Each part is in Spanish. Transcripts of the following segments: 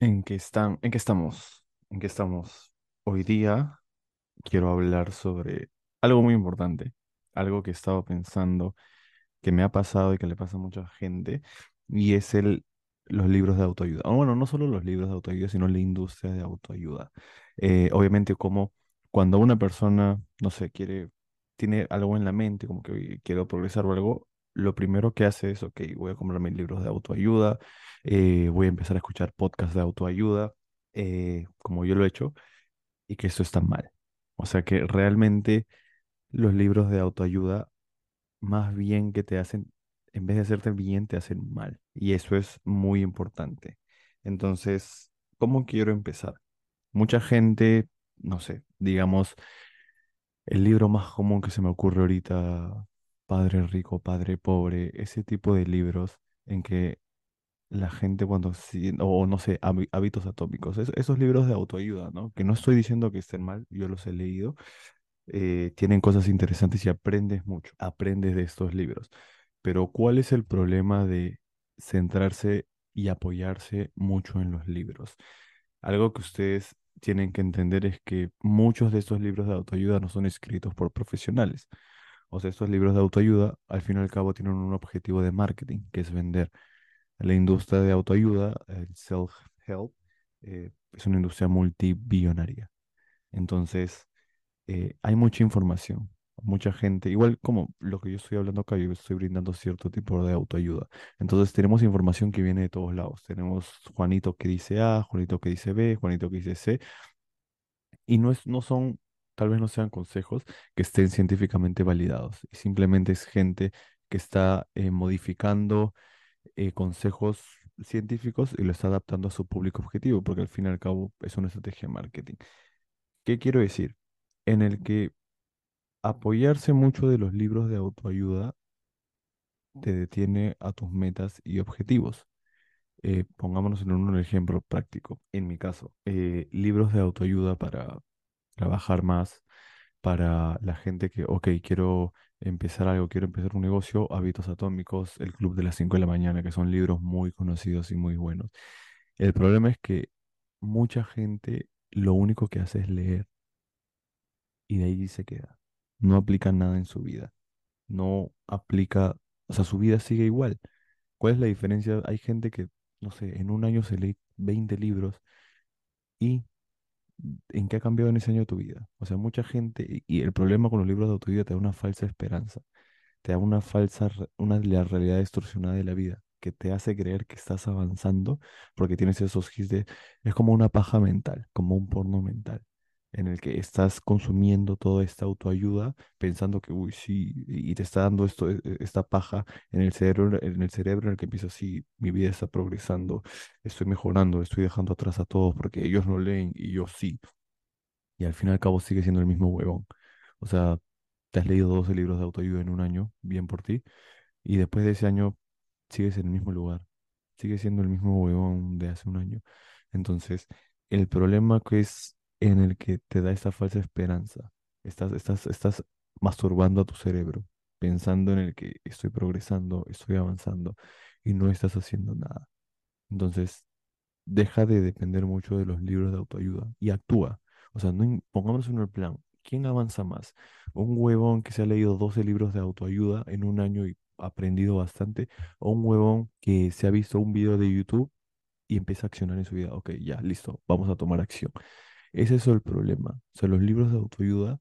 ¿En qué están? ¿En qué estamos? ¿En qué estamos? Hoy día quiero hablar sobre algo muy importante, algo que he estado pensando, que me ha pasado y que le pasa a mucha gente, y es el, los libros de autoayuda. O bueno, no solo los libros de autoayuda, sino la industria de autoayuda. Eh, obviamente, como cuando una persona, no sé, quiere, tiene algo en la mente, como que "Oye, quiero progresar o algo, lo primero que hace es, ok, voy a comprarme libros de autoayuda, eh, voy a empezar a escuchar podcasts de autoayuda, eh, como yo lo he hecho, y que eso está mal. O sea que realmente los libros de autoayuda, más bien que te hacen, en vez de hacerte bien, te hacen mal. Y eso es muy importante. Entonces, ¿cómo quiero empezar? Mucha gente, no sé, digamos, el libro más común que se me ocurre ahorita, Padre Rico, Padre Pobre, ese tipo de libros en que la gente cuando, o no sé, hábi- hábitos atómicos, es- esos libros de autoayuda, ¿no? Que no estoy diciendo que estén mal, yo los he leído, eh, tienen cosas interesantes y aprendes mucho, aprendes de estos libros. Pero ¿cuál es el problema de centrarse y apoyarse mucho en los libros? Algo que ustedes tienen que entender es que muchos de estos libros de autoayuda no son escritos por profesionales. O sea, estos libros de autoayuda, al fin y al cabo, tienen un objetivo de marketing, que es vender. La industria de autoayuda, el self-help, eh, es una industria multibillonaria. Entonces, eh, hay mucha información, mucha gente, igual como lo que yo estoy hablando acá, yo estoy brindando cierto tipo de autoayuda. Entonces, tenemos información que viene de todos lados. Tenemos Juanito que dice A, Juanito que dice B, Juanito que dice C, y no es, no son, tal vez no sean consejos que estén científicamente validados, y simplemente es gente que está eh, modificando eh, consejos científicos y lo está adaptando a su público objetivo, porque al fin y al cabo es una estrategia de marketing. ¿Qué quiero decir? En el que apoyarse mucho de los libros de autoayuda te detiene a tus metas y objetivos. Eh, pongámonos en un ejemplo práctico. En mi caso, libros de autoayuda para trabajar más, para la gente que, ok, quiero empezar algo, quiero empezar un negocio, Hábitos Atómicos, El Club de las 5 de la mañana, que son libros muy conocidos y muy buenos. El problema es que mucha gente lo único que hace es leer y de ahí se queda. No aplica nada en su vida. No aplica, o sea, su vida sigue igual. ¿Cuál es la diferencia? Hay gente que, no sé, en un año se lee 20 libros y ¿en qué ha cambiado en ese año tu vida? O sea, mucha gente, y el problema con los libros de autoayuda te da una falsa esperanza te da una falsa, una la realidad distorsionada de la vida, que te hace creer que estás avanzando porque tienes esos hits de, es como una paja mental, como un porno mental, en el que estás consumiendo toda esta autoayuda pensando que, uy, sí, y te está dando esto, e- e- esta paja en el cerebro, en el cerebro en el que empiezas, sí, mi vida está progresando, estoy mejorando, estoy dejando atrás a todos porque ellos no leen y yo sí. Y al fin y al cabo sigue siendo el mismo huevón. O sea, te has leído 12 libros de autoayuda en un año, bien por ti, y después de ese año sigues en el mismo lugar, sigues siendo el mismo huevón de hace un año. Entonces, el problema que es en el que te da esta falsa esperanza, estás, estás, estás masturbando a tu cerebro, pensando en el que estoy progresando, estoy avanzando, y no estás haciendo nada. Entonces, deja de depender mucho de los libros de autoayuda y actúa. O sea, no, pongámonos en el plan. ¿Quién avanza más? ¿Un huevón que se ha leído 12 libros de autoayuda en un año y aprendido bastante? ¿O un huevón que se ha visto un video de YouTube y empieza a accionar en su vida? Ok, ya, listo, vamos a tomar acción. Ese es el problema. O sea, los libros de autoayuda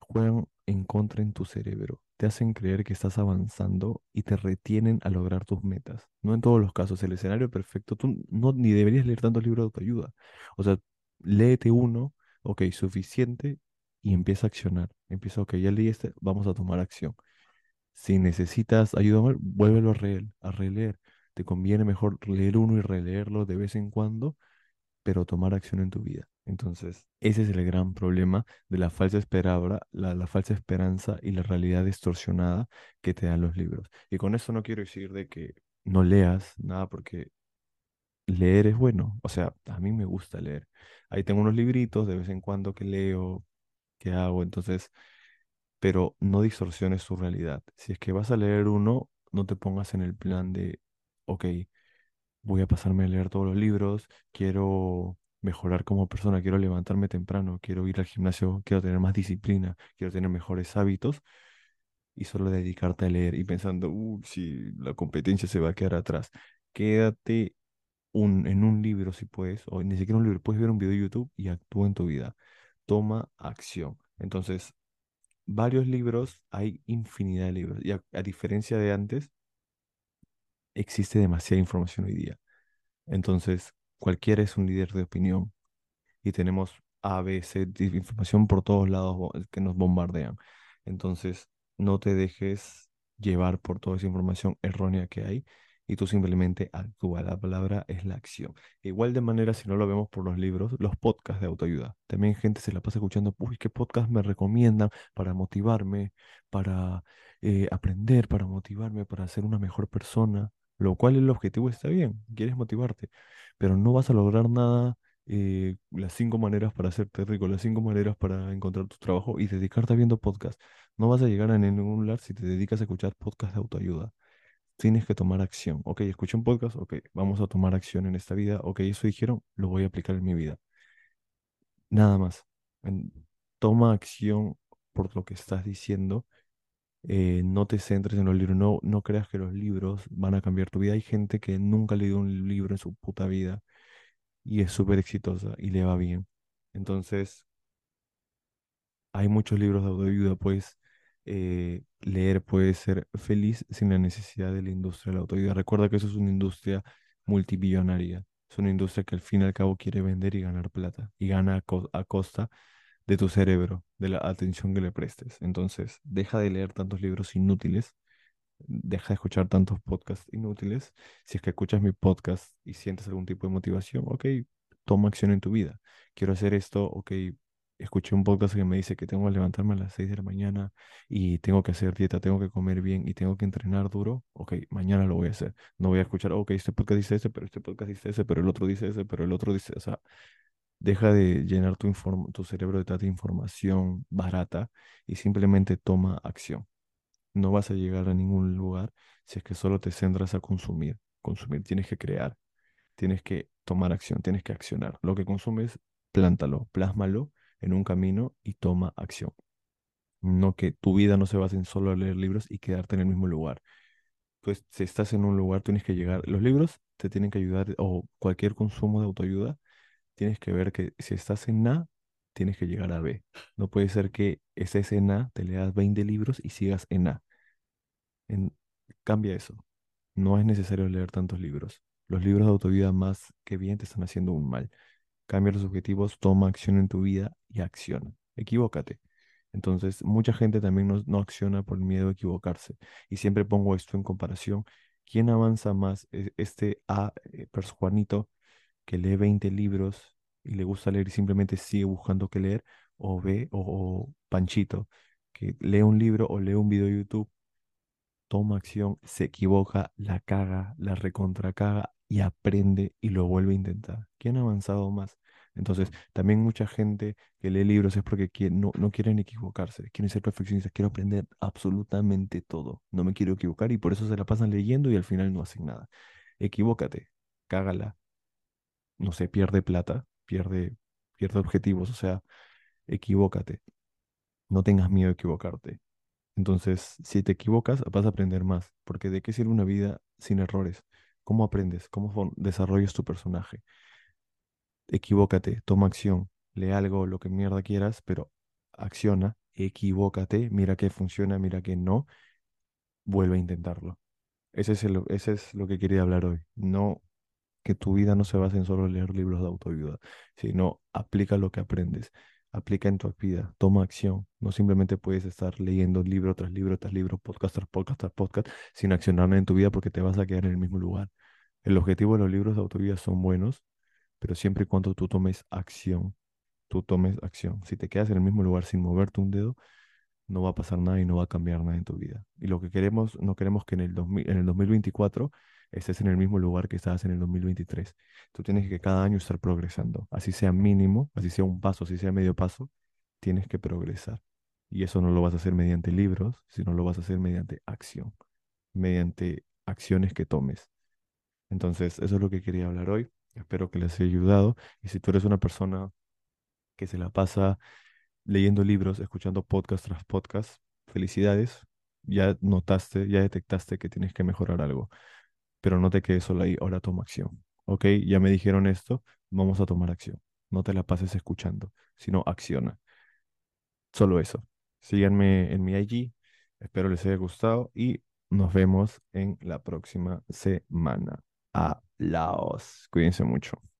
juegan en contra en tu cerebro. Te hacen creer que estás avanzando y te retienen a lograr tus metas. No en todos los casos. El escenario perfecto, tú no ni deberías leer tantos libros de autoayuda. O sea, léete uno, ok, suficiente, y empieza a accionar. Empieza, ok, ya leí este, vamos a tomar acción. Si necesitas ayuda, vuélvelo a, releer, a releer. Te conviene mejor leer uno y releerlo de vez en cuando pero tomar acción en tu vida. Entonces, ese es el gran problema de la falsa esperanza, la, la falsa esperanza y la realidad distorsionada que te dan los libros. Y con eso no quiero decir de que no leas nada, porque leer es bueno. O sea, a mí me gusta leer. Ahí tengo unos libritos de vez en cuando que leo, que hago, entonces, pero no distorsiones tu realidad. Si es que vas a leer uno, no te pongas en el plan de, ok, voy a pasarme a leer todos los libros, quiero mejorar como persona, quiero levantarme temprano, quiero ir al gimnasio, quiero tener más disciplina, quiero tener mejores hábitos y solo dedicarte a leer y pensando, uy, si la competencia se va a quedar atrás. Quédate un, en un libro si puedes, o ni siquiera un libro, puedes ver un video de YouTube y actúa en tu vida. Toma acción. Entonces, varios libros, hay infinidad de libros. Y a, a diferencia de antes, existe demasiada información hoy día. Entonces, cualquiera es un líder de opinión y tenemos A, B, C, información por todos lados bo- que nos bombardean. Entonces, no te dejes llevar por toda esa información errónea que hay y tú simplemente actúa. La palabra es la acción. Igual de manera, si no lo vemos por los libros, los podcasts de autoayuda. También gente se la pasa escuchando, uy, ¿qué podcast me recomiendan para motivarme, para eh, aprender, para motivarme, para ser una mejor persona? Lo cual el objetivo está bien, quieres motivarte, pero no vas a lograr nada eh, las cinco maneras para hacerte rico, las cinco maneras para encontrar tu trabajo y dedicarte a viendo podcast. No vas a llegar a ningún lugar si te dedicas a escuchar podcast de autoayuda. Tienes que tomar acción. Ok, escuché un podcast, ok, vamos a tomar acción en esta vida. Ok, eso dijeron, lo voy a aplicar en mi vida. Nada más. Toma acción por lo que estás diciendo. Eh, no te centres en los libros. No, no creas que los libros van a cambiar tu vida. Hay gente que nunca ha leído un libro en su puta vida y es súper exitosa y le va bien. Entonces, hay muchos libros de autoayuda, puedes eh, leer, puedes ser feliz sin la necesidad de la industria de la autoayuda. Recuerda que eso es una industria multibillonaria, es una industria que al fin y al cabo quiere vender y ganar plata, y gana a costa de tu cerebro, de la atención que le prestes. Entonces, deja de leer tantos libros inútiles deja de escuchar tantos podcasts inútiles. Si es que escuchas mi podcast y sientes algún tipo de motivación, ok, toma acción en tu vida. Quiero hacer esto, ok, escuché un podcast que me dice que tengo que levantarme a las 6 de la mañana y tengo que hacer dieta, tengo que comer bien y tengo que entrenar duro, ok, mañana lo voy a hacer. No voy a escuchar, ok, este podcast dice ese, pero este podcast dice ese, pero el otro dice ese, pero el otro dice, o sea, deja de llenar tu, tu cerebro de tanta información barata y simplemente toma acción no vas a llegar a ningún lugar si es que solo te centras a consumir. Consumir, tienes que crear, tienes que tomar acción, tienes que accionar. Lo que consumes, plántalo, plásmalo en un camino y toma acción. No que tu vida no se base en solo leer libros y quedarte en el mismo lugar. Pues si estás en un lugar, tienes que llegar. Los libros te tienen que ayudar, o cualquier consumo de autoayuda, tienes que ver que si estás en A, tienes que llegar a B. No puede ser que estés en A, te leas 20 libros y sigas en A. En, cambia eso. No es necesario leer tantos libros. Los libros de autoayuda más que bien te están haciendo un mal. Cambia los objetivos, toma acción en tu vida y acciona. Equivócate. Entonces, mucha gente también no, no acciona por miedo a equivocarse. Y siempre pongo esto en comparación. ¿Quién avanza más? E- Este A, eh, Juanito, que lee 20 libros y le gusta leer y simplemente sigue buscando qué leer, o B, o, o Panchito, que lee un libro o lee un video de YouTube toma acción, se equivoca, la caga, la recontracaga y aprende y lo vuelve a intentar. ¿Quién ha avanzado más? Entonces, también mucha gente que lee libros es porque quie- no, no quieren equivocarse, quieren ser perfeccionistas, quiero aprender absolutamente todo, no me quiero equivocar y por eso se la pasan leyendo y al final no hacen nada. Equivócate, cágala, no sé, pierde plata, pierde, pierde objetivos, o sea, equivócate, no tengas miedo de equivocarte. Entonces, si te equivocas, vas a aprender más, porque ¿de qué sirve una vida sin errores? ¿Cómo aprendes? ¿Cómo desarrollas tu personaje? Equivócate, toma acción, lee algo, lo que mierda quieras, pero acciona, equivócate, mira que funciona, mira que no, vuelve a intentarlo. Ese es el, ese es lo que quería hablar hoy. No tu vida no se base en solo leer libros de autoayuda, sino aplica lo que aprendes, aplica en tu vida, toma acción. No simplemente puedes estar leyendo libro tras libro tras libro, podcast tras podcast sin accionar en tu vida porque te vas a quedar en el mismo lugar. El objetivo de los libros de autoayuda son buenos, pero siempre y cuando tú tomes acción, tú tomes acción. Si te quedas en el mismo lugar sin moverte un dedo, no va a pasar nada y no va a cambiar nada en tu vida. Y lo que queremos, no queremos que en el 2000 en el 2024 estés en el mismo lugar que estabas en el 2023. Tú tienes que cada año estar progresando, así sea mínimo, así sea un paso, así sea medio paso, tienes que progresar. Y eso no lo vas a hacer mediante libros, sino lo vas a hacer mediante acción, mediante acciones que tomes. Entonces, eso es lo que quería hablar hoy. Espero que les haya ayudado. Y si tú eres una persona que se la pasa leyendo libros, escuchando podcast tras podcast, felicidades. Ya notaste, ya detectaste que tienes que mejorar algo, pero no te quedes solo ahí, ahora toma acción. ¿Ok? Ya me dijeron esto, vamos a tomar acción. No te la pases escuchando, sino acciona. Solo eso. Síganme en mi IG, espero les haya gustado y nos vemos en la próxima semana. Laos. Cuídense mucho.